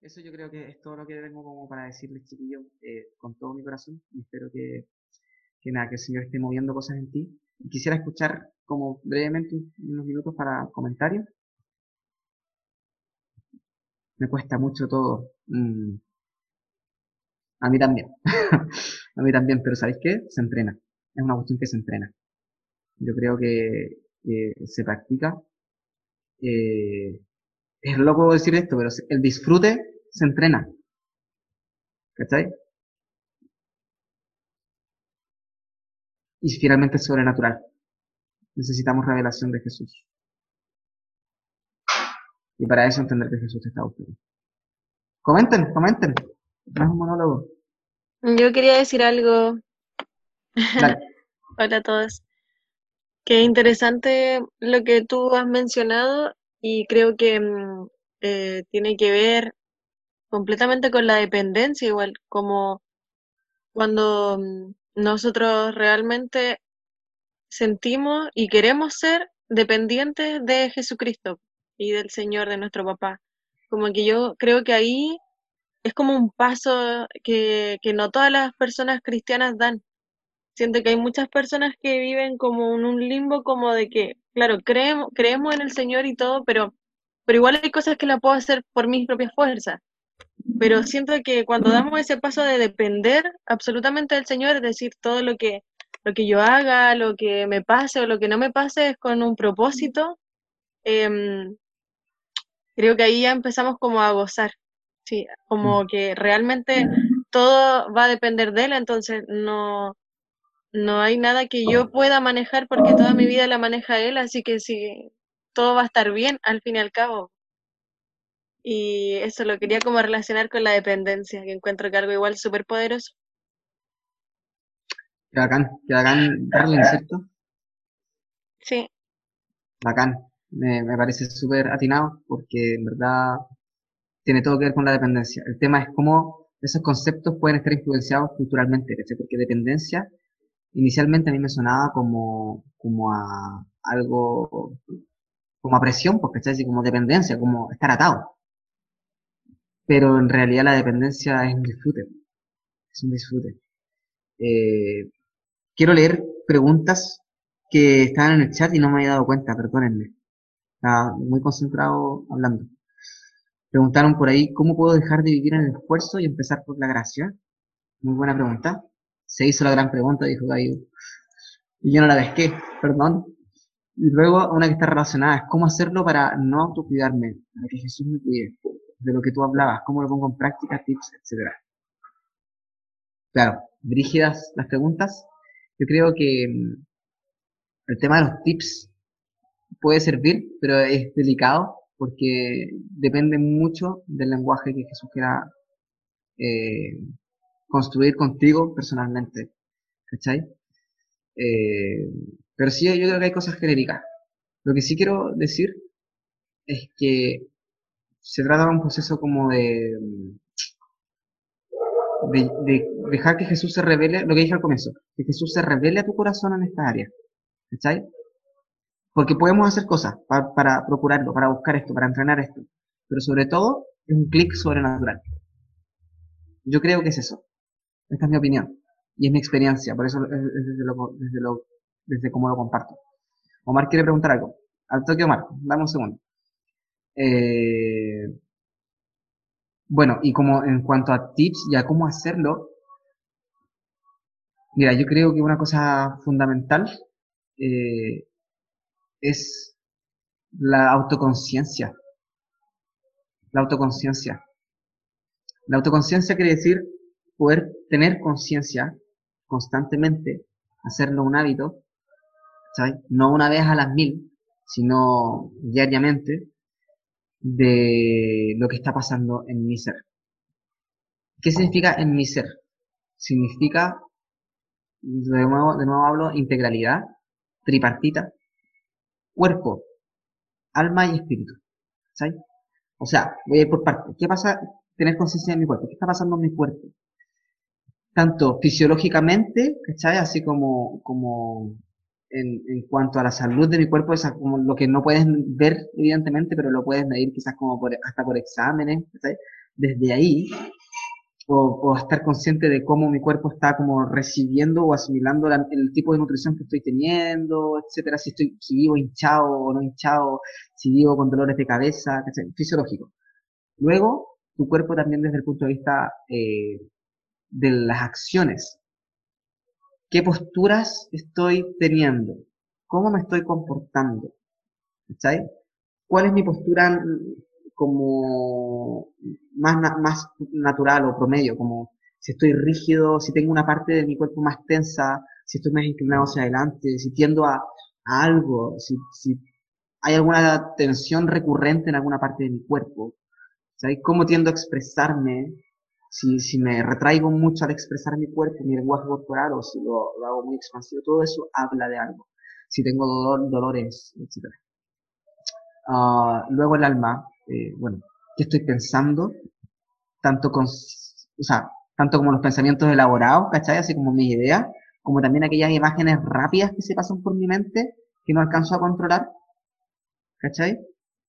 eso yo creo que es todo lo que tengo como para decirles, chiquillos, eh, con todo mi corazón. Y espero que, que nada, que el Señor esté moviendo cosas en ti. quisiera escuchar como brevemente unos minutos para comentarios. Me cuesta mucho todo. Mm. A mí también. a mí también, pero ¿sabéis qué? Se entrena. Es una cuestión que se entrena. Yo creo que, se practica. Eh, es loco decir esto, pero el disfrute se entrena. ¿Cachai? Y finalmente es sobrenatural. Necesitamos revelación de Jesús. Y para eso entender que Jesús está buscando. Comenten, comenten. No es un monólogo. Yo quería decir algo. Hola a todos. Qué interesante lo que tú has mencionado y creo que mm, eh, tiene que ver completamente con la dependencia, igual como cuando mm, nosotros realmente sentimos y queremos ser dependientes de Jesucristo y del Señor, de nuestro papá. Como que yo creo que ahí es como un paso que, que no todas las personas cristianas dan. Siento que hay muchas personas que viven como en un limbo como de que, claro, creemos, creemos en el Señor y todo, pero, pero igual hay cosas que la puedo hacer por mis propias fuerzas. Pero siento que cuando damos ese paso de depender absolutamente del Señor, es decir, todo lo que, lo que yo haga, lo que me pase o lo que no me pase es con un propósito, em, creo que ahí ya empezamos como a gozar, sí, como mm. que realmente todo va a depender de él, entonces no, no hay nada que yo pueda manejar porque toda mi vida la maneja él, así que sí, todo va a estar bien al fin y al cabo. Y eso lo quería como relacionar con la dependencia, que encuentro que algo igual súper poderoso. Qué bacán, qué bacán darle, ¿cierto? Sí. Bacán, me, me parece súper atinado porque en verdad tiene todo que ver con la dependencia. El tema es cómo esos conceptos pueden estar influenciados culturalmente, porque dependencia inicialmente a mí me sonaba como, como a algo, como a presión, porque así como dependencia, como estar atado. Pero en realidad la dependencia es un disfrute, es un disfrute. Eh, quiero leer preguntas que estaban en el chat y no me había dado cuenta, perdónenme. Estaba muy concentrado hablando. Preguntaron por ahí, ¿cómo puedo dejar de vivir en el esfuerzo y empezar por la gracia? Muy buena pregunta se hizo la gran pregunta, dijo Gallo. Y yo no la pesqué, perdón. Y luego una que está relacionada es cómo hacerlo para no autocuidarme, para que Jesús me cuide, de lo que tú hablabas, cómo lo pongo en práctica, tips, etc. Claro, brígidas las preguntas. Yo creo que mm, el tema de los tips puede servir, pero es delicado porque depende mucho del lenguaje que Jesús quiera eh, construir contigo personalmente. ¿Cachai? Eh, pero sí, yo creo que hay cosas genéricas. Lo que sí quiero decir es que se trata de un proceso como de, de, dejar que Jesús se revele, lo que dije al comienzo, que Jesús se revele a tu corazón en esta área. ¿Cachai? Porque podemos hacer cosas para, para procurarlo, para buscar esto, para entrenar esto. Pero sobre todo, es un clic sobrenatural. Yo creo que es eso. Esta es mi opinión y es mi experiencia, por eso es desde, lo, desde, lo, desde cómo lo comparto. Omar quiere preguntar algo. Al toque Omar, dame un segundo. Eh, bueno, y como en cuanto a tips y a cómo hacerlo, mira, yo creo que una cosa fundamental eh, es la autoconciencia. La autoconciencia. La autoconciencia quiere decir poder tener conciencia constantemente, hacerlo un hábito, ¿sabes? No una vez a las mil, sino diariamente, de lo que está pasando en mi ser. ¿Qué significa en mi ser? Significa, de nuevo, de nuevo hablo, integralidad, tripartita, cuerpo, alma y espíritu. ¿sabes? O sea, voy por partes. ¿Qué pasa tener conciencia de mi cuerpo? ¿Qué está pasando en mi cuerpo? Tanto fisiológicamente, ¿cachai? Así como, como en, en, cuanto a la salud de mi cuerpo, es como lo que no puedes ver, evidentemente, pero lo puedes medir quizás como por, hasta por exámenes, ¿cachai? desde ahí, o, estar consciente de cómo mi cuerpo está como recibiendo o asimilando el tipo de nutrición que estoy teniendo, etcétera, si estoy, si vivo hinchado o no hinchado, si vivo con dolores de cabeza, fisiológico. Luego, tu cuerpo también desde el punto de vista eh, de las acciones. ¿Qué posturas estoy teniendo? ¿Cómo me estoy comportando? ¿Cachai? ¿Cuál es mi postura como más, más natural o promedio, como si estoy rígido, si tengo una parte de mi cuerpo más tensa, si estoy más inclinado hacia adelante, si tiendo a, algo, si, si, hay alguna tensión recurrente en alguna parte de mi cuerpo, ¿sabes? ¿Cómo tiendo a expresarme? Si, si me retraigo mucho al expresar mi cuerpo, mi lenguaje corporal, o si lo, hago muy expansivo, todo eso habla de algo. Si tengo dolor, dolores, etc. Ah, luego el alma, eh, bueno, qué estoy pensando, tanto con, o sea, tanto como los pensamientos elaborados, ¿cachai? Así como mis ideas, como también aquellas imágenes rápidas que se pasan por mi mente que no alcanzo a controlar, ¿cachai?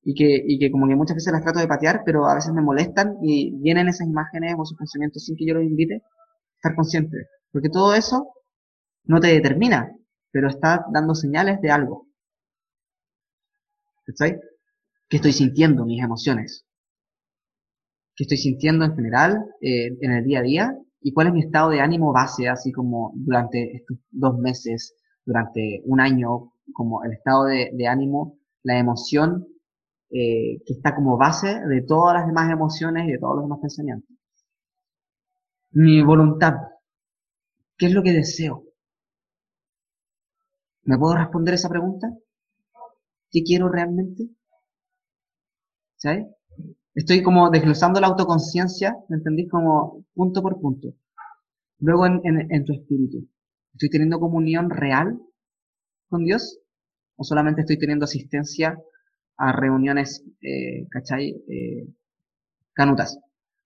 Y que, y que como que muchas veces las trato de patear, pero a veces me molestan y vienen esas imágenes o esos pensamientos sin que yo los invite, estar consciente. Porque todo eso no te determina, pero está dando señales de algo. ¿Cachai? qué estoy sintiendo, mis emociones, qué estoy sintiendo en general eh, en el día a día y cuál es mi estado de ánimo base, así como durante estos dos meses, durante un año, como el estado de, ánimo, la emoción eh, que está como base de todas las demás emociones y de todos los demás pensamientos. Mi voluntad, ¿qué es lo que deseo? ¿Me puedo responder esa pregunta? ¿Qué quiero realmente? ¿sabes? Estoy como desglosando la autoconciencia, ¿me entendís? Como punto por punto. Luego en, en, tu espíritu. ¿Estoy teniendo comunión real con Dios? ¿O solamente estoy teniendo asistencia a reuniones, eh, ¿cachai? Eh, canutas.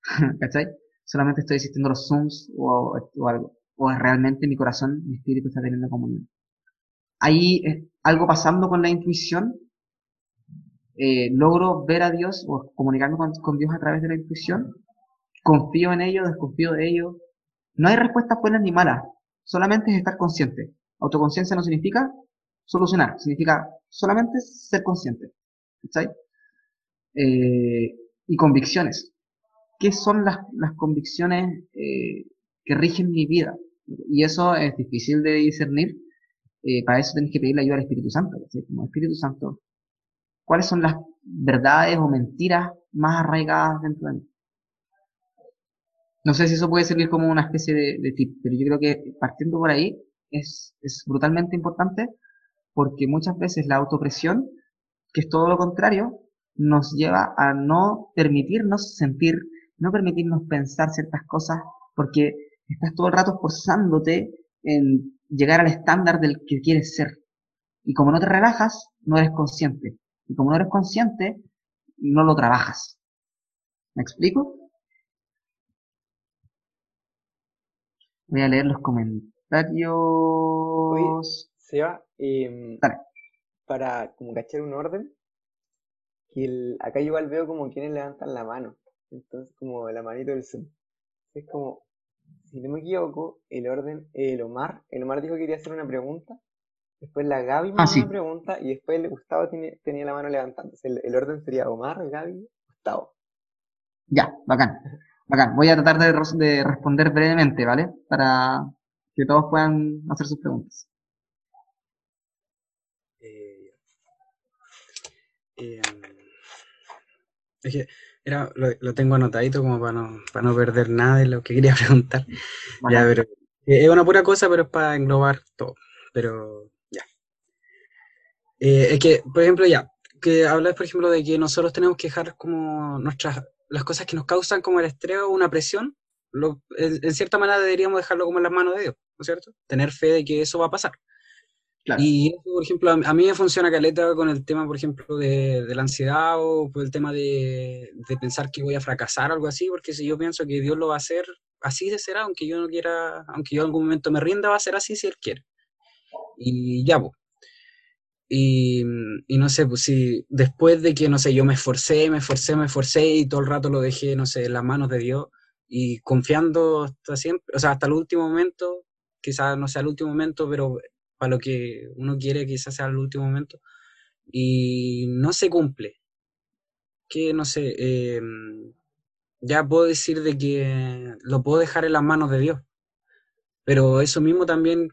¿Cachai? Solamente estoy asistiendo a los Zooms o, o algo. O realmente mi corazón, mi espíritu está teniendo comunión. Hay eh, algo pasando con la intuición eh, logro ver a Dios o comunicarme con, Dios a través de la intuición, confío en ello, desconfío de ello. No hay respuestas buenas ni malas, solamente es estar consciente. Autoconciencia no significa solucionar, significa solamente ser consciente. Eh, y convicciones. ¿Qué son las, convicciones eh, que rigen mi vida? Y eso es difícil de discernir. para eso tenés que pedirle ayuda al Espíritu Santo. Como Espíritu Santo, cuáles son las verdades o mentiras más arraigadas dentro de mí. No sé si eso puede servir como una especie de, tip, pero yo creo que partiendo por ahí es, es brutalmente importante porque muchas veces la autopresión, que es todo lo contrario, nos lleva a no permitirnos sentir, no permitirnos pensar ciertas cosas, porque estás todo el rato esforzándote en llegar al estándar del que quieres ser. Y como no te relajas, no eres consciente. Y como no eres consciente, no lo trabajas. ¿Me explico? Voy a leer los comentarios. Seba, eh, para como cachar un orden, que el, acá igual veo como quienes levantan la mano. Entonces, como la manito del Zoom. Es como, si no me equivoco, el orden, el Omar, el Omar dijo que quería hacer una pregunta Después la Gaby me ah, una pregunta y después el Gustavo tenía la mano levantándose. El, orden sería Omar, Gaby, Gustavo. Ya, bacán. Bacán. Voy a tratar de, responder brevemente, ¿vale? Para que todos puedan hacer sus preguntas. Eh, eh, es que era, lo, tengo anotadito como para no, para no perder nada de lo que quería preguntar. Ya, pero es una pura cosa, pero es para englobar todo. Pero eh, es que, por ejemplo, ya, que hablas, por ejemplo, de que nosotros tenemos que dejar como nuestras, las cosas que nos causan como el estrés o una presión, lo, en, cierta manera deberíamos dejarlo como en las manos de Dios, ¿no es cierto? Tener fe de que eso va a pasar. Y por ejemplo, a, mí me funciona caleta con el tema, por ejemplo, de, de la ansiedad o por el tema de, de, pensar que voy a fracasar o algo así, porque si yo pienso que Dios lo va a hacer, así de será, aunque yo no quiera, aunque yo en algún momento me rinda, va a ser así si Él quiere. Y ya, pues. Y, y no sé, pues si después de que, no sé, yo me esforcé, me esforcé, me esforcé y todo el rato lo dejé, no sé, en las manos de Dios y confiando hasta siempre, o sea, hasta el último momento, quizás no sea el último momento, pero para lo que uno quiere quizás sea el último momento, y no se cumple. Que no sé, eh, ya puedo decir de que lo puedo dejar en las manos de Dios, pero eso mismo también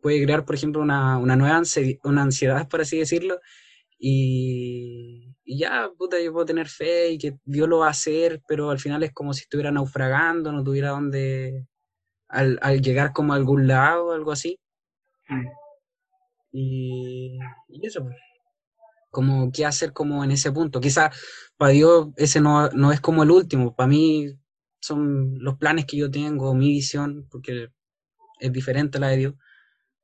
puede crear, por ejemplo, una, una nueva ansiedad, una ansiedad, por así decirlo, y, ya, puta, yo puedo tener fe y que Dios lo va a hacer, pero al final es como si estuviera naufragando, no tuviera dónde, al, al llegar como a algún lado, algo así. Mm. Y, y eso, pues. como qué hacer como en ese punto. Quizá para Dios ese no, no es como el último, para mí son los planes que yo tengo, mi visión, porque es diferente a la de Dios,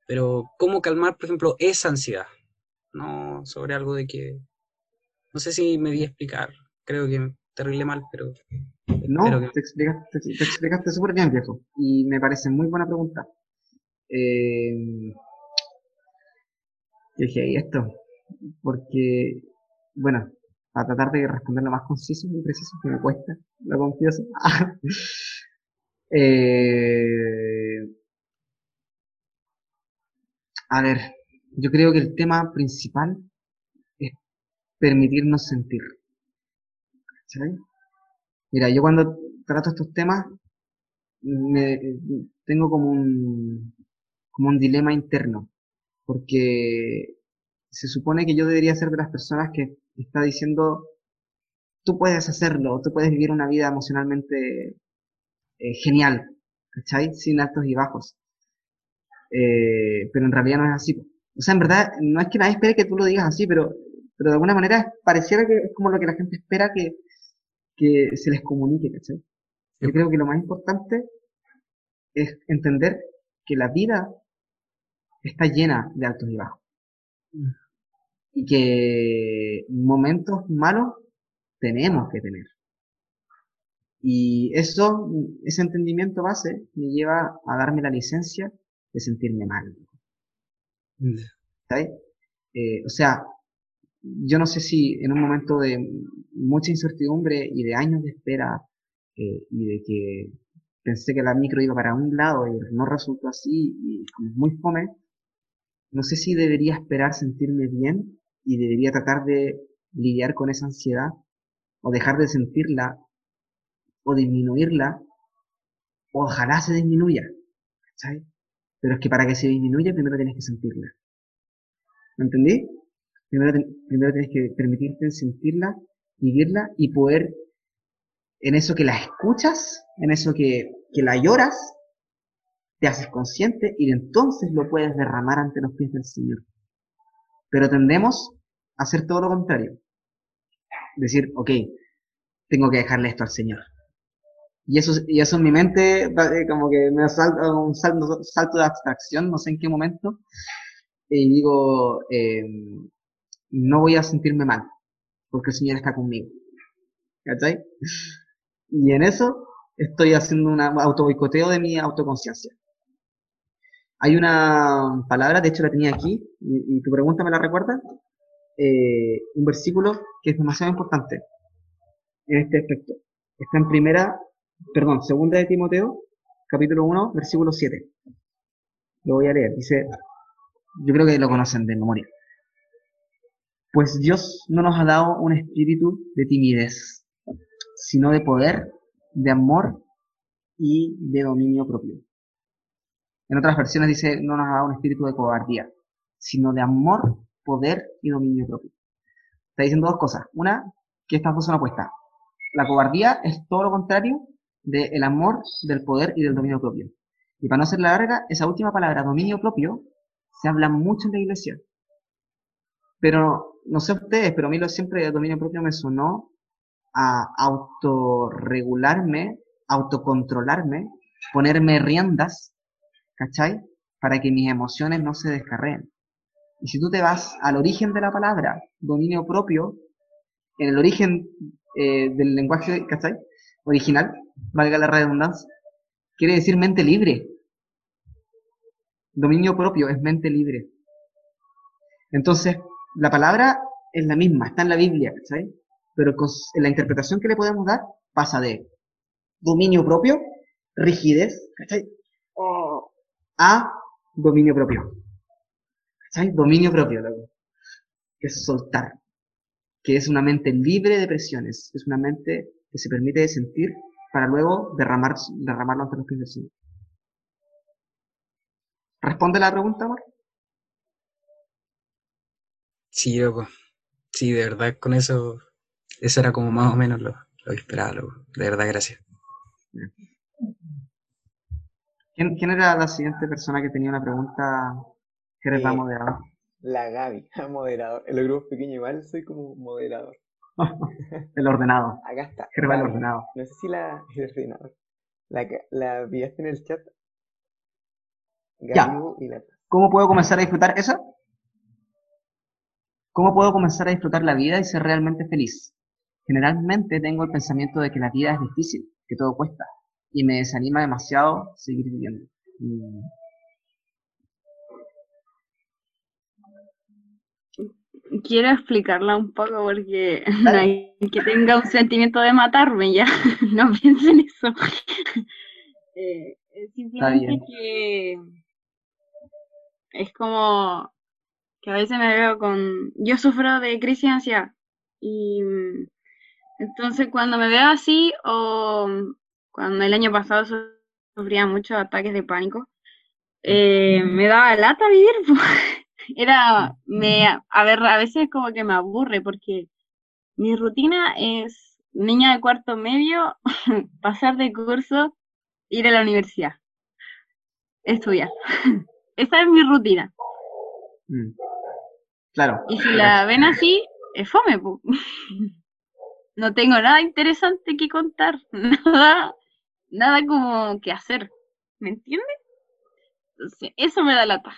pero cómo calmar, por ejemplo, esa ansiedad, no sobre algo de que, no sé si me di a explicar, creo que terrible mal, pero... No, espero que- te explicaste, te explicaste súper bien, viejo. Y me parece muy buena pregunta. Eh, yo dije, ¿y esto? Porque, bueno, para tratar de responder lo más conciso y preciso, que me cuesta, lo confieso. Eh, a ver, yo creo que el tema principal es permitirnos sentir. Mira, yo cuando trato estos temas, me, tengo como un, como un dilema interno, porque se supone que yo debería ser de las personas que está diciendo, tú puedes hacerlo, tú puedes vivir una vida emocionalmente eh, genial, ¿cachai? Sin altos y bajos. Eh, pero en realidad no es así. O sea, en verdad, no es que nadie espere que tú lo digas así, pero, pero de alguna manera pareciera que es como lo que la gente espera que, que se les comunique, ¿cachai? Yo creo que lo más importante es entender que la vida está llena de altos y bajos. Mm. Y que momentos malos tenemos que tener. Y eso, ese entendimiento base me lleva a darme la licencia de sentirme mal. ¿sabes? Eh, o sea, yo no sé si en un momento de mucha incertidumbre y de años de espera eh, y de que pensé que la micro iba para un lado y no resultó así y como muy fome, no sé si debería esperar sentirme bien y debería tratar de lidiar con esa ansiedad o dejar de sentirla o disminuirla ojalá se disminuya, ¿sabes? Pero es que para que se disminuya primero tienes que sentirla. ¿Me entendí? Primero, ten- primero tienes que permitirte sentirla, vivirla y poder, en eso que la escuchas, en eso que, que la lloras, te haces consciente y entonces lo puedes derramar ante los pies del Señor. Pero tendemos a hacer todo lo contrario. Decir, ok, tengo que dejarle esto al Señor. Y eso, y eso en mi mente, eh, como que me salta un salto, de abstracción, no sé en qué momento, y digo, eh, no voy a sentirme mal, porque el Señor está conmigo. ¿Cachai? Y en eso estoy haciendo un autoboicoteo de mi autoconciencia. Hay una palabra, de hecho la tenía aquí, y, tu pregunta me la recuerda, eh, un versículo que es demasiado importante en este aspecto. Está en primera, perdón, segunda de Timoteo, capítulo 1, versículo 7. Lo voy a leer. Dice, yo creo que lo conocen de memoria. Pues Dios no nos ha dado un espíritu de timidez, sino de poder, de amor y de dominio propio. En otras versiones dice, no nos ha dado un espíritu de cobardía, sino de amor, poder y dominio propio. Está diciendo dos cosas. Una, que estas dos son opuestas. La cobardía es todo lo contrario del amor, del poder y del dominio propio. Y para no ser larga, esa última palabra, dominio propio, se habla mucho en la iglesia. Pero, no sé ustedes, pero a mí lo siempre el dominio propio me sonó a autorregularme, autocontrolarme, ponerme riendas, ¿cachai? Para que mis emociones no se descarreen. Y si tú te vas al origen de la palabra, dominio propio, en el origen eh, del lenguaje, ¿cachai? Original, valga la redundancia, quiere decir mente libre. Dominio propio es mente libre. Entonces, la palabra es la misma, está en la Biblia, ¿cachai? Pero con la interpretación que le podemos dar pasa de dominio propio, rigidez, ¿cachai? A dominio propio. ¿Cachai? Dominio propio, loco. Que es soltar. Que es una mente libre de presiones. Es una mente que se permite sentir para luego derramar, derramarlo ante los pies del Señor. ¿Responde la pregunta, amor? Sí, loco. Sí, de verdad, con eso, eso era como más o menos lo, lo que esperaba, loco. De verdad, gracias. ¿Quién, quién era la siguiente persona que tenía una pregunta que eres la Eh, moderadora? La Gaby, moderador. En los grupos pequeños igual soy como moderador. El ordenado. Acá está. Gerba el ordenado. No sé si la el ordenador. La, la pillaste en el chat. Ya. Y la ¿Cómo puedo comenzar a disfrutar eso? ¿Cómo puedo comenzar a disfrutar la vida y ser realmente feliz? Generalmente tengo el pensamiento de que la vida es difícil, que todo cuesta, y me desanima demasiado seguir viviendo. Quiero explicarla un poco porque no hay que tenga un sentimiento de matarme ya. No piensen eso. Eh, es simplemente que es como que a veces me veo con. Yo sufro de crisis de ansiedad. Y mm, entonces cuando me veo así, o cuando el año pasado su- sufría muchos ataques de pánico, eh, me daba lata vivir. po. Era, me, a ver, a veces como que me aburre porque mi rutina es niña de cuarto medio, pasar de curso, ir a la universidad, estudiar. Esa es mi rutina. mm. Claro, Y si la ven así, es fome, po. No tengo nada interesante que contar, nada, nada como que hacer, ¿me entiendes? Entonces, eso me da lata.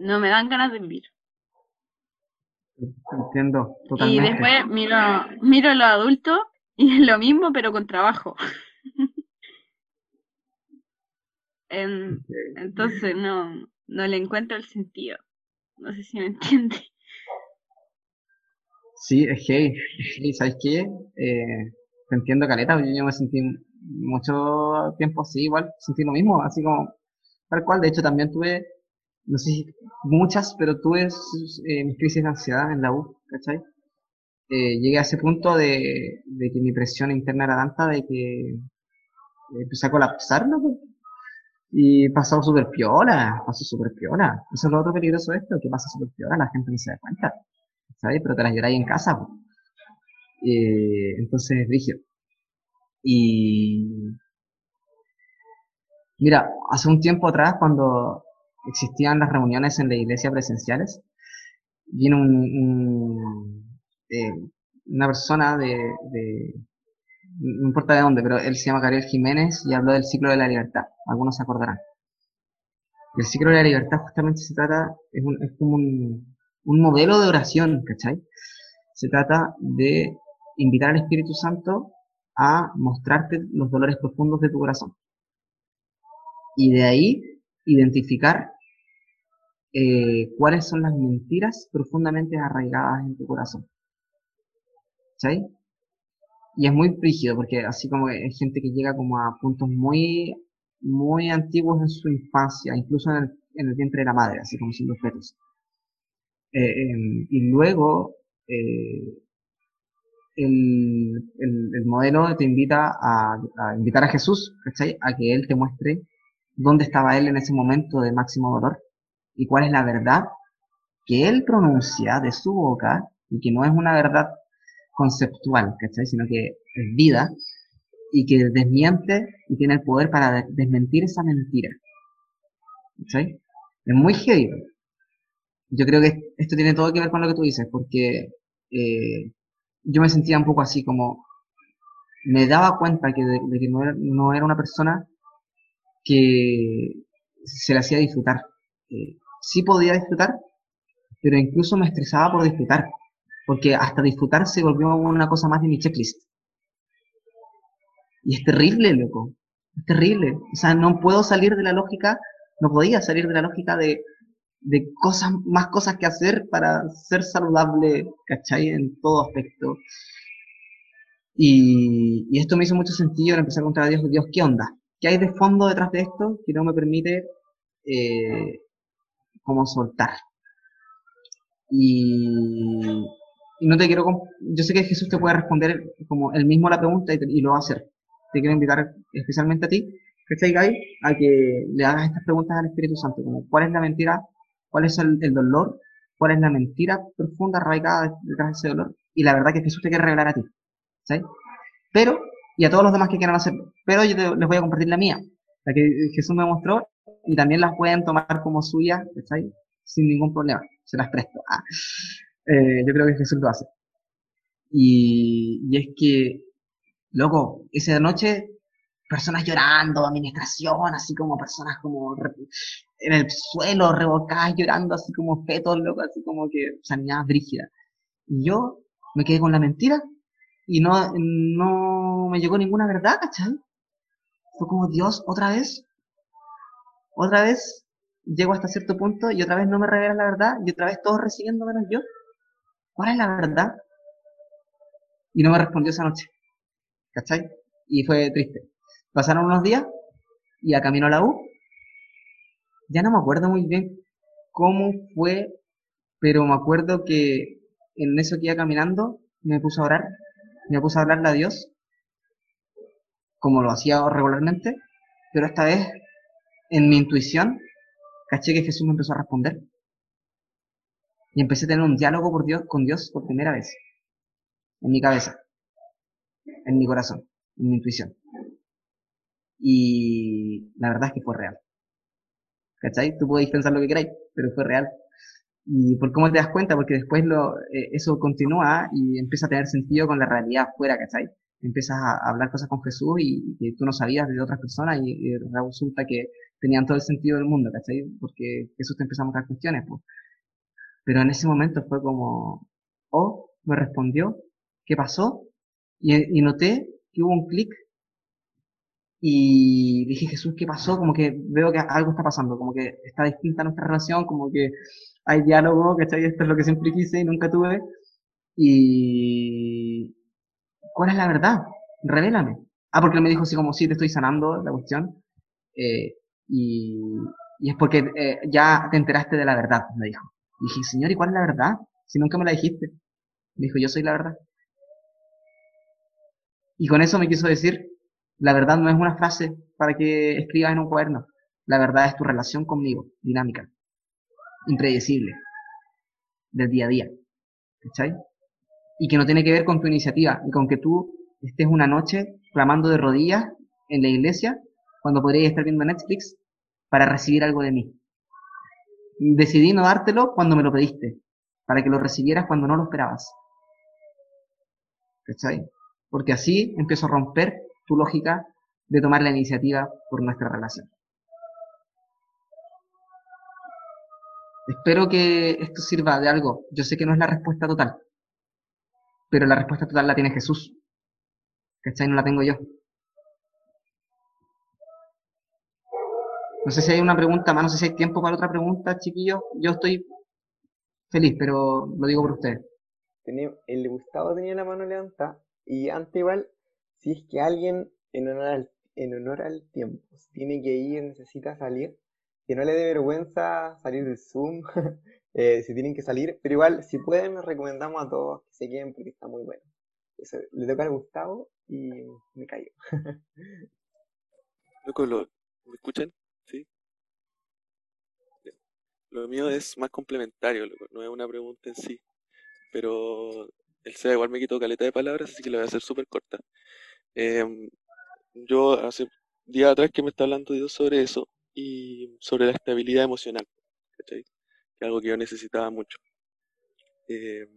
No me dan ganas de vivir. entiendo Y totalmente. después miro, miro a los adultos y es lo mismo, pero con trabajo. En- entonces no, no le encuentro el sentido. No sé si me entiende. Sí, es heavy, es heavy, ¿sabes qué? Eh, entiendo, Caleta, yo, me sentí mucho tiempo así, igual, sentí lo mismo, así como, tal cual, de hecho también tuve, no sé si muchas, pero tuve eh, mis crisis de ansiedad en la U, ¿cachai? Eh, llegué a ese punto de, de que mi presión interna era tanta de que empecé a colapsar, ¿no? Y pasó súper piola, pasó súper piola. Eso es lo otro peligroso de esto, que pasa súper piola, la gente no se da cuenta. ¿sabes? Pero te las lloráis en casa, po. Eh, entonces, rígido. Y mira, hace un tiempo atrás, cuando existían las reuniones en la iglesia presenciales, vino un, un, eh, una persona de, de, no importa de dónde, pero él se llama Gabriel Jiménez y habló del ciclo de la libertad. Algunos se acordarán. El ciclo de la libertad justamente se trata, es, un, es como un, un modelo de oración, ¿cachai? Se trata de invitar al Espíritu Santo a mostrarte los dolores profundos de tu corazón. Y de ahí identificar eh, cuáles son las mentiras profundamente arraigadas en tu corazón. ¿Cachai? Y es muy frígido porque así como gente que llega como a puntos muy, muy antiguos en su infancia, incluso en el, en el vientre de la madre, así como siendo fetos. Eh, eh, y luego eh, el, el, el, modelo te invita a, a, invitar a Jesús, ¿cachai? A que Él te muestre dónde estaba Él en ese momento de máximo dolor y cuál es la verdad que Él pronuncia de su boca y que no es una verdad conceptual, ¿cachai? Sino que es vida y que desmiente y tiene el poder para desmentir esa mentira. ¿Cachai? Es muy heavy. Yo creo que esto tiene todo que ver con lo que tú dices, porque eh, yo me sentía un poco así como me daba cuenta que de, que no era, no era, una persona que se le hacía disfrutar. Eh, sí podía disfrutar, pero incluso me estresaba por disfrutar, porque hasta disfrutar se volvió una cosa más de mi checklist. Y es terrible, loco. Es terrible. O sea, no puedo salir de la lógica, no podía salir de la lógica de de cosas, más cosas que hacer para ser saludable, ¿cachai? En todo aspecto. Y, y esto me hizo mucho sentido, le empecé a preguntar a Dios, Dios, ¿qué onda? ¿Qué hay de fondo detrás de esto que no me permite eh, como soltar? Y, y no te quiero, yo sé que Jesús te puede responder como él mismo la pregunta y, lo va a hacer. Te quiero invitar especialmente a ti, ¿cachai, Gaby? A que le hagas estas preguntas al Espíritu Santo, como cuál es la mentira, cuál es el, dolor, cuál es la mentira profunda arraigada detrás de ese dolor, y la verdad que Jesús te quiere revelar a ti, ¿sabes? Pero, y a todos los demás que quieran hacerlo, pero yo les voy a compartir la mía, la que Jesús me mostró, y también las pueden tomar como suya, ¿cachai? Sin ningún problema, se las presto. Ah. Eh, yo creo que Jesús lo hace. Y, y es que, loco, esa noche, personas llorando, administración, así como personas como en el suelo, revolcadas llorando, así como fetos, loco, así como que sanidad brígida. Y yo me quedé con la mentira y no, no me llegó ninguna verdad, ¿cachai? Fue como, Dios, otra vez, otra vez llego hasta cierto punto y otra vez no me revela la verdad y otra vez todos recibiendo menos yo. ¿Cuál es la verdad? Y no me respondió esa noche. ¿Cachai? Y fue triste. Pasaron unos días y a camino a la U, ya no me acuerdo muy bien cómo fue, pero me acuerdo que en eso que iba caminando me puse a orar, me puse a hablarle a Dios, como lo hacía regularmente, pero esta vez en mi intuición caché que Jesús me empezó a responder. Y empecé a tener un diálogo con Dios por primera vez. En mi cabeza. En mi corazón. En mi intuición. Y la verdad es que fue real. ¿Cachai? Tú podéis pensar lo que queráis, pero fue real. ¿Y por cómo te das cuenta? Porque después lo, eh, eso continúa y empieza a tener sentido con la realidad afuera, ¿cachai? Empiezas a hablar cosas con Jesús y, que tú no sabías de otras personas y, y resulta que tenían todo el sentido del mundo, ¿cachai? Porque Jesús te empieza a mostrar cuestiones, pues. Pero en ese momento fue como, oh, me respondió, ¿qué pasó? Y, y noté que hubo un clic y dije, Jesús, ¿qué pasó? Como que veo que algo está pasando, como que está distinta nuestra relación, como que hay diálogo, ¿cachai? Esto es lo que siempre quise y nunca tuve. Y, ¿cuál es la verdad? Revélame. Ah, porque él me dijo así como, sí, te estoy sanando la cuestión. Eh, y, y es porque eh, ya te enteraste de la verdad, me dijo. Y dije, Señor, ¿y cuál es la verdad? Si nunca me la dijiste. Me dijo, yo soy la verdad. Y con eso me quiso decir, la verdad no es una frase para que escribas en un cuaderno. La verdad es tu relación conmigo, dinámica, impredecible, del día a día. ¿Cachai? Y que no tiene que ver con tu iniciativa y con que tú estés una noche clamando de rodillas en la iglesia cuando podrías estar viendo Netflix para recibir algo de mí. Decidí no dártelo cuando me lo pediste, para que lo recibieras cuando no lo esperabas. ¿Cachai? Porque así empiezo a romper tu lógica de tomar la iniciativa por nuestra relación. Espero que esto sirva de algo. Yo sé que no es la respuesta total, pero la respuesta total la tiene Jesús. ¿Cachai? No la tengo yo. No sé si hay una pregunta más, no sé si hay tiempo para otra pregunta, chiquillos. Yo estoy feliz, pero lo digo por ustedes. El Gustavo tenía la mano levantada y antes igual, si es que alguien en honor al, en honor al tiempo tiene que ir, necesita salir, que no le dé vergüenza salir del Zoom, eh, si tienen que salir, pero igual, si pueden, recomendamos a todos que se queden porque está muy bueno. Eso, le toca al Gustavo y me caigo. Loco, lo- ¿me escuchan? Sí. Lo mío es más complementario, no es una pregunta en sí. Pero el SEA igual me quitó caleta de palabras, así que lo voy a hacer súper corta. Em, yo hace días atrás que me está hablando Dios sobre eso y sobre la estabilidad emocional, ¿cachai? Que es algo que yo necesitaba mucho. Em,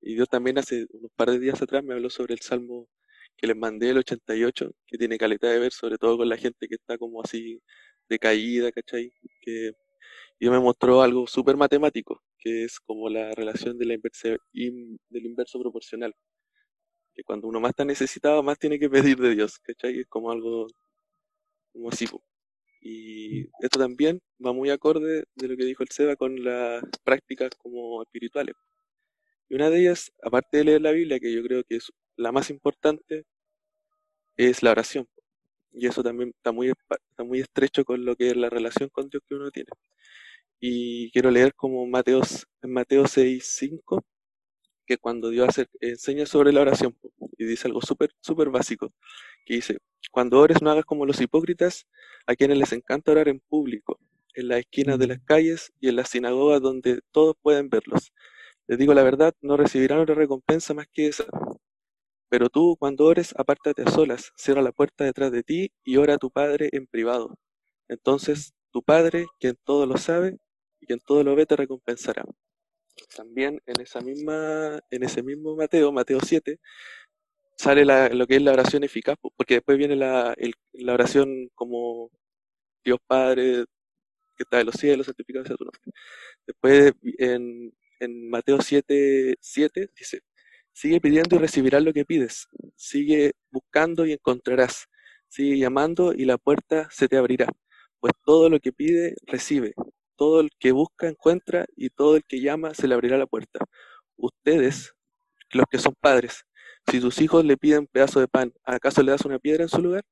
y Dios también hace unos par de días atrás me habló sobre el Salmo que les mandé, el 88, que tiene caleta de ver, sobre todo con la gente que está como así decaída, ¿cachai? Que y me mostró algo súper matemático, que es como la relación de la inverse- in- del inverso proporcional. Que cuando uno más está necesitado, más tiene que pedir de Dios, ¿cachai? Es como algo como así. Y esto también va muy acorde de lo que dijo el Seba con las prácticas como espirituales. Y una de ellas, aparte de leer la Biblia, que yo creo que es la más importante, es la oración. Y eso también está muy, está muy estrecho con lo que es la relación con Dios que uno tiene. Y quiero leer como Mateos, en Mateo 6, 5, que cuando Dios hace, enseña sobre la oración, y dice algo súper, súper básico, que dice, cuando ores no hagas como los hipócritas, a quienes les encanta orar en público, en las esquinas de las calles y en las sinagogas donde todos pueden verlos. Les digo la verdad, no recibirán otra recompensa más que esa. Pero tú, cuando ores, apártate a solas, cierra la puerta detrás de ti y ora a tu Padre en privado. Entonces, tu Padre, quien todo lo sabe y quien todo lo ve, te recompensará. También en esa misma, en ese mismo Mateo, Mateo 7, sale lo que es la oración eficaz, porque después viene la, la oración como Dios Padre, que está en los cielos, santificado sea tu nombre. Después en, en Mateo 7, 7 dice, sigue pidiendo y recibirás lo que pides, sigue buscando y encontrarás, sigue llamando y la puerta se te abrirá, pues todo lo que pide, recibe, todo el que busca, encuentra, y todo el que llama, se le abrirá la puerta. Ustedes, los que son padres, si tus hijos le piden pedazo de pan, ¿acaso le das una piedra en su lugar?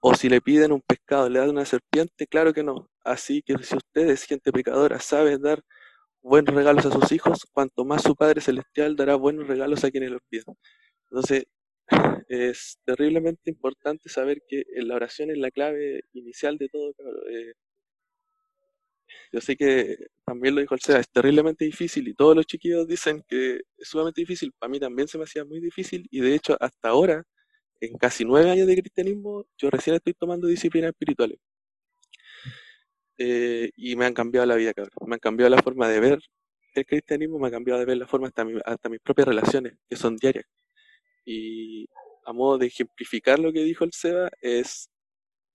O si le piden un pescado, ¿le das una serpiente? Claro que no. Así que si ustedes, gente pecadora, saben dar buenos regalos a sus hijos, cuanto más su Padre Celestial dará buenos regalos a quienes los pidan. Entonces, es terriblemente importante saber que la oración es la clave inicial de todo. Eh, yo sé que también lo dijo el SEA, es terriblemente difícil y todos los chiquillos dicen que es sumamente difícil. Para mí también se me hacía muy difícil y de hecho hasta ahora, en casi nueve años de cristianismo, yo recién estoy tomando disciplinas espirituales. Eh, y me han cambiado la vida, cabrón. Me han cambiado la forma de ver el cristianismo, me ha cambiado de ver la forma hasta, hasta mis propias relaciones, que son diarias. Y a modo de ejemplificar lo que dijo el Seba, es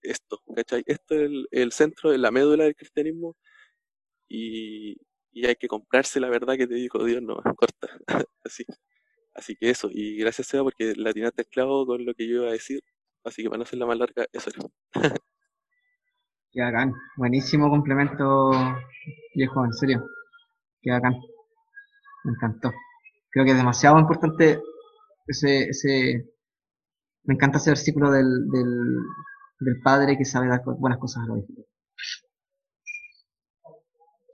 esto, ¿cachai? Esto es el, centro, la médula del cristianismo y, hay que comprarse la verdad que te dijo Dios, no, corta, así. Así que eso, y gracias Seba porque la tiraste esclavo con lo que yo iba a decir, así que para no hacerla más larga, eso era. Qué bacán. Buenísimo complemento, viejo, en serio. Qué bacán. Me encantó. Creo que es demasiado importante ese, ese, me encanta ese versículo del, del, del padre que sabe dar buenas cosas a los hijos.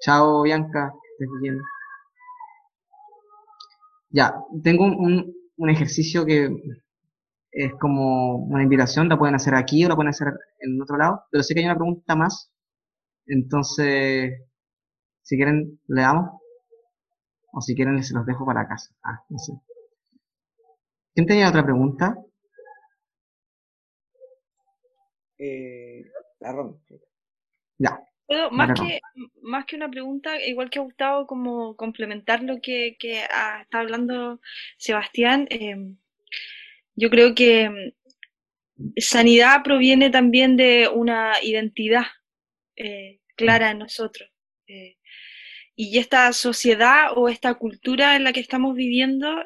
Chao, Bianca. Estés bien. Ya, tengo un, un ejercicio que es como una invitación, la pueden hacer aquí o la pueden hacer en otro lado, pero sí que hay una pregunta más. Entonces, si quieren, le damos. O si quieren, se los dejo para casa. Ah, no sé. ¿Quién tenía otra pregunta? Eh, la Ron. Ya. Más, que, más que una pregunta, igual que ha gustado como complementar lo que, que está hablando Sebastián, eh, yo creo que mm, sanidad proviene también de una identidad eh, clara en nosotros. Eh, y esta sociedad o esta cultura en la que estamos viviendo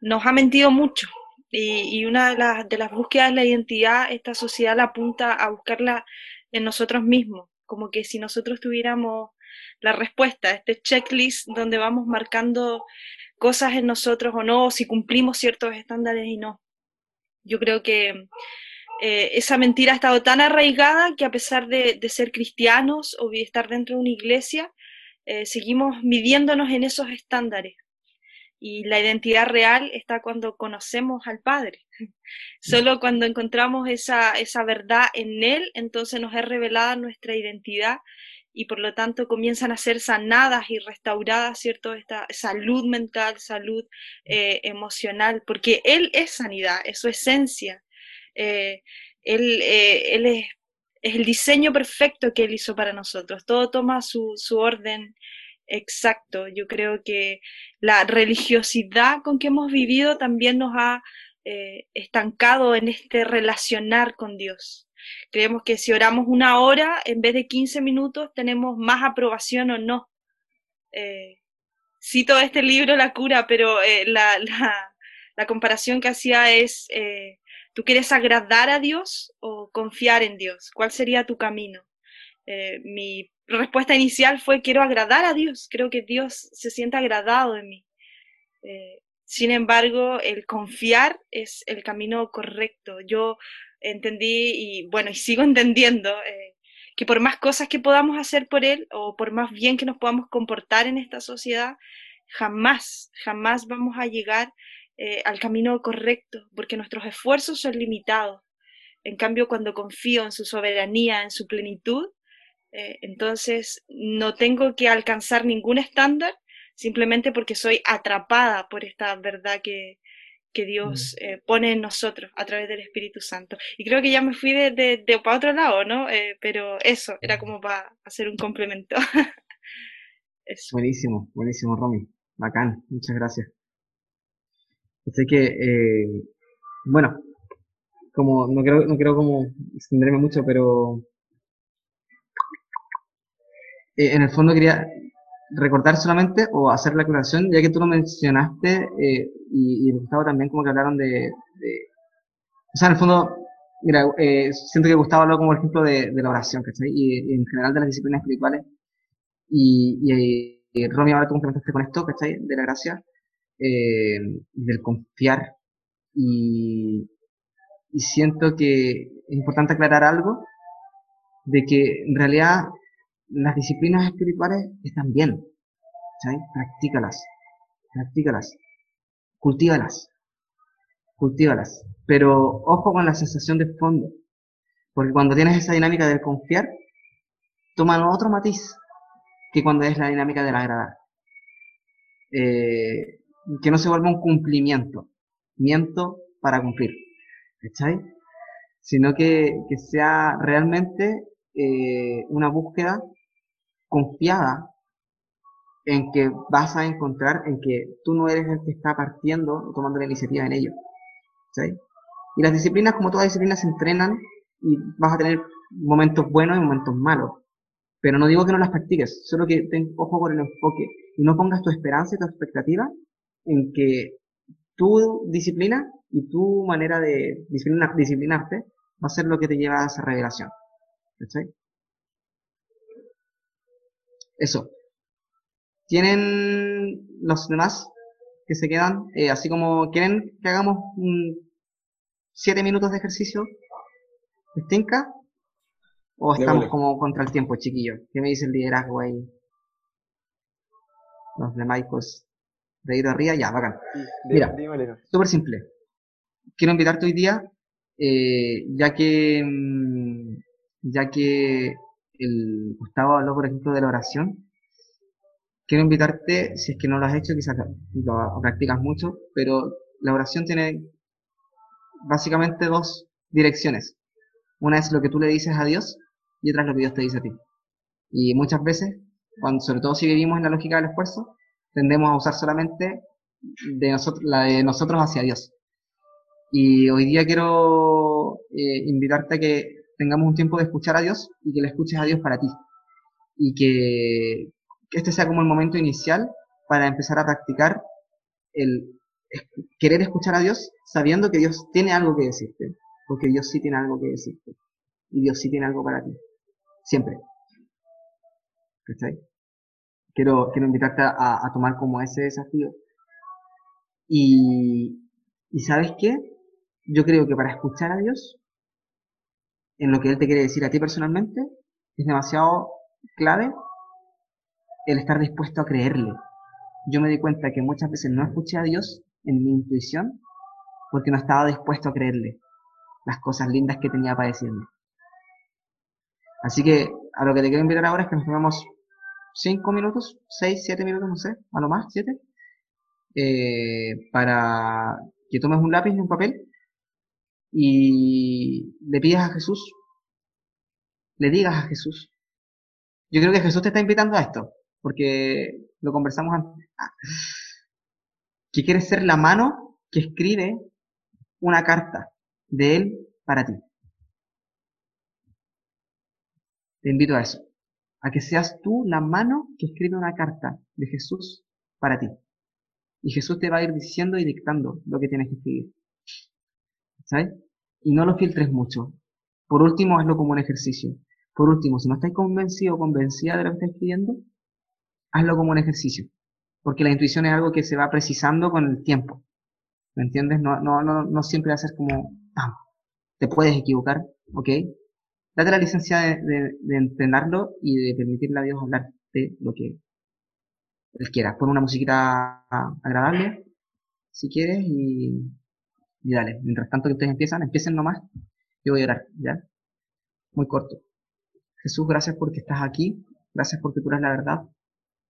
nos ha mentido mucho. Y, una de las, de las búsquedas de la identidad, esta sociedad la apunta a buscarla en nosotros mismos, como que si nosotros tuviéramos la respuesta, este checklist donde vamos marcando cosas en nosotros o no, si cumplimos ciertos estándares y no. Yo creo que eh, esa mentira ha estado tan arraigada que a pesar de, ser cristianos o de estar dentro de una iglesia, eh, seguimos midiéndonos en esos estándares. Y la identidad real está cuando conocemos al Padre. Solo cuando encontramos esa, esa verdad en Él, entonces nos es revelada nuestra identidad y por lo tanto comienzan a ser sanadas y restauradas, ¿cierto? Esta salud mental, salud eh, emocional, porque Él es sanidad, es su esencia. Eh, él, eh, él es, es, el diseño perfecto que Él hizo para nosotros. Todo toma su, su orden exacto. Yo creo que la religiosidad con que hemos vivido también nos ha estancado en este relacionar con Dios. Creemos que si oramos una hora en vez de 15 minutos tenemos más aprobación o no. Eh, cito este libro, La cura, pero eh, la, la, comparación que hacía es, eh, ¿Tú quieres agradar a Dios o confiar en Dios? ¿Cuál sería tu camino? Eh, mi respuesta inicial fue quiero agradar a Dios, creo que Dios se siente agradado de mí. Eh, sin embargo, el confiar es el camino correcto. Yo entendí y bueno, y sigo entendiendo eh, que por más cosas que podamos hacer por Él o por más bien que nos podamos comportar en esta sociedad, jamás, jamás vamos a llegar eh, al camino correcto, porque nuestros esfuerzos son limitados. En cambio, cuando confío en su soberanía, en su plenitud, eh, entonces no tengo que alcanzar ningún estándar simplemente porque soy atrapada por esta verdad que, que Dios mm. eh, pone en nosotros a través del Espíritu Santo. Y creo que ya me fui de, de, para otro lado, ¿no? pero eso, era como para hacer un complemento. Buenísimo, buenísimo, Romy. Bacán, muchas gracias. Así que, eh, bueno, como no quiero, no quiero como extenderme mucho, pero eh, en el fondo quería recordar solamente o hacer la aclaración, ya que tú lo mencionaste eh, y, y Gustavo también como que hablaron de, o sea, en el fondo, mira, eh, siento que Gustavo habló como ejemplo de, de la oración, ¿cachai? Y, en general de las disciplinas espirituales. Y, y, y Romy, ahora tú complementaste con esto, ¿cachai? De la gracia eh, del confiar y, y siento que es importante aclarar algo de que en realidad las disciplinas espirituales están bien, ¿sabes? Practícalas, practícalas, cultívalas, cultívalas, pero ojo con la sensación de fondo, porque cuando tienes esa dinámica del confiar, toman otro matiz que cuando es la dinámica del agradar. Eh, que no se vuelva un cumplimiento, miento para cumplir, ¿cachai? Sino que, que sea realmente eh, una búsqueda confiada en que vas a encontrar, en que tú no eres el que está partiendo o tomando la iniciativa en ello. ¿cachai? Y las disciplinas, como todas disciplinas, se entrenan y vas a tener momentos buenos y momentos malos. Pero no digo que no las practiques, solo que ten ojo con el enfoque y no pongas tu esperanza y tu expectativa en que tu disciplina y tu manera de disciplinarte va a ser lo que te lleva a esa revelación. ¿Cachai? Eso. ¿Tienen los demás que se quedan? Eh, así como quieren que hagamos un siete minutos de ejercicio. ¿Estinca? ¿O estamos como contra el tiempo, chiquillos? ¿Qué me dice el liderazgo ahí? Los demás, pues, de ir arriba, ya, bacán. Mira, súper simple. Quiero invitarte hoy día, eh, ya que, mm, ya que el Gustavo habló, por ejemplo, de la oración. Quiero invitarte, si es que no lo has hecho, quizás lo practicas mucho, pero la oración tiene básicamente dos direcciones. Una es lo que tú le dices a Dios y otra es lo que Dios te dice a ti. Y muchas veces, sobre todo si vivimos en la lógica del esfuerzo, tendemos a usar solamente la de nosotros hacia Dios. Y hoy día quiero eh, invitarte a que tengamos un tiempo de escuchar a Dios y que le escuches a Dios para ti. Y que, este sea como el momento inicial para empezar a practicar el querer escuchar a Dios sabiendo que Dios tiene algo que decirte. Porque Dios sí tiene algo que decirte. Y Dios sí tiene algo para ti. Siempre. ¿Cachai? quiero, quiero invitarte a, tomar como ese desafío. Y, y sabes qué? Yo creo que para escuchar a Dios, en lo que Él te quiere decir a ti personalmente, es demasiado clave el estar dispuesto a creerle. Yo me di cuenta que muchas veces no escuché a Dios en mi intuición porque no estaba dispuesto a creerle las cosas lindas que tenía para decirme. Así que a lo que te quiero invitar ahora es que nos tomemos 5 minutos, 6, 7 minutos, no sé, a lo más, 7, eh, para que tomes un lápiz y un papel y le pidas a Jesús, le digas a Jesús. Yo creo que Jesús te está invitando a esto, porque lo conversamos antes. Ah, que quieres ser la mano que escribe una carta de Él para ti. Te invito a eso a que seas tú la mano que escribe una carta de Jesús para ti. Y Jesús te va a ir diciendo y dictando lo que tienes que escribir. ¿Sabes? y no lo filtres mucho. Por último, hazlo como un ejercicio. Por último, si no estás convencido o convencida de lo que estás escribiendo, hazlo como un ejercicio. Porque la intuición es algo que se va precisando con el tiempo. ¿Me entiendes? No, no, no, no siempre ser como, ¡pam! Te puedes equivocar, ¿ok? Date la licencia de, de, entrenarlo y de permitirle a Dios hablar de lo que él quiera. Pon una musiquita agradable, si quieres, y, y dale. Mientras tanto que ustedes empiezan, empiecen nomás. Yo voy a orar, ¿ya? Muy corto. Jesús, gracias porque estás aquí. Gracias porque tú eres la verdad.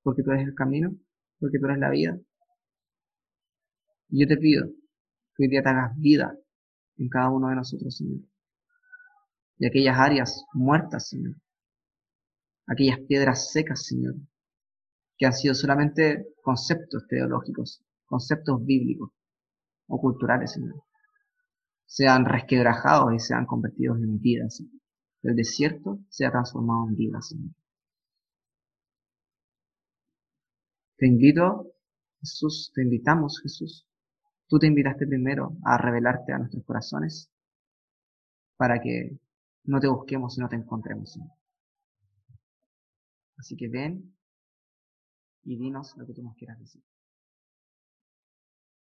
Porque tú eres el camino. Porque tú eres la vida. Y yo te pido que hoy día te hagas vida en cada uno de nosotros, Señor. Y aquellas áreas muertas, Señor. Aquellas piedras secas, Señor. Que han sido solamente conceptos teológicos, conceptos bíblicos o culturales, Señor. Sean resquebrajados y sean convertidos en vidas. Señor. El desierto sea transformado en vida, Señor. Te invito, Jesús, te invitamos, Jesús, Tú te invitaste primero a revelarte a nuestros corazones para que no te busquemos y no te encontremos. Así que ven y dinos lo que tú nos quieras decir.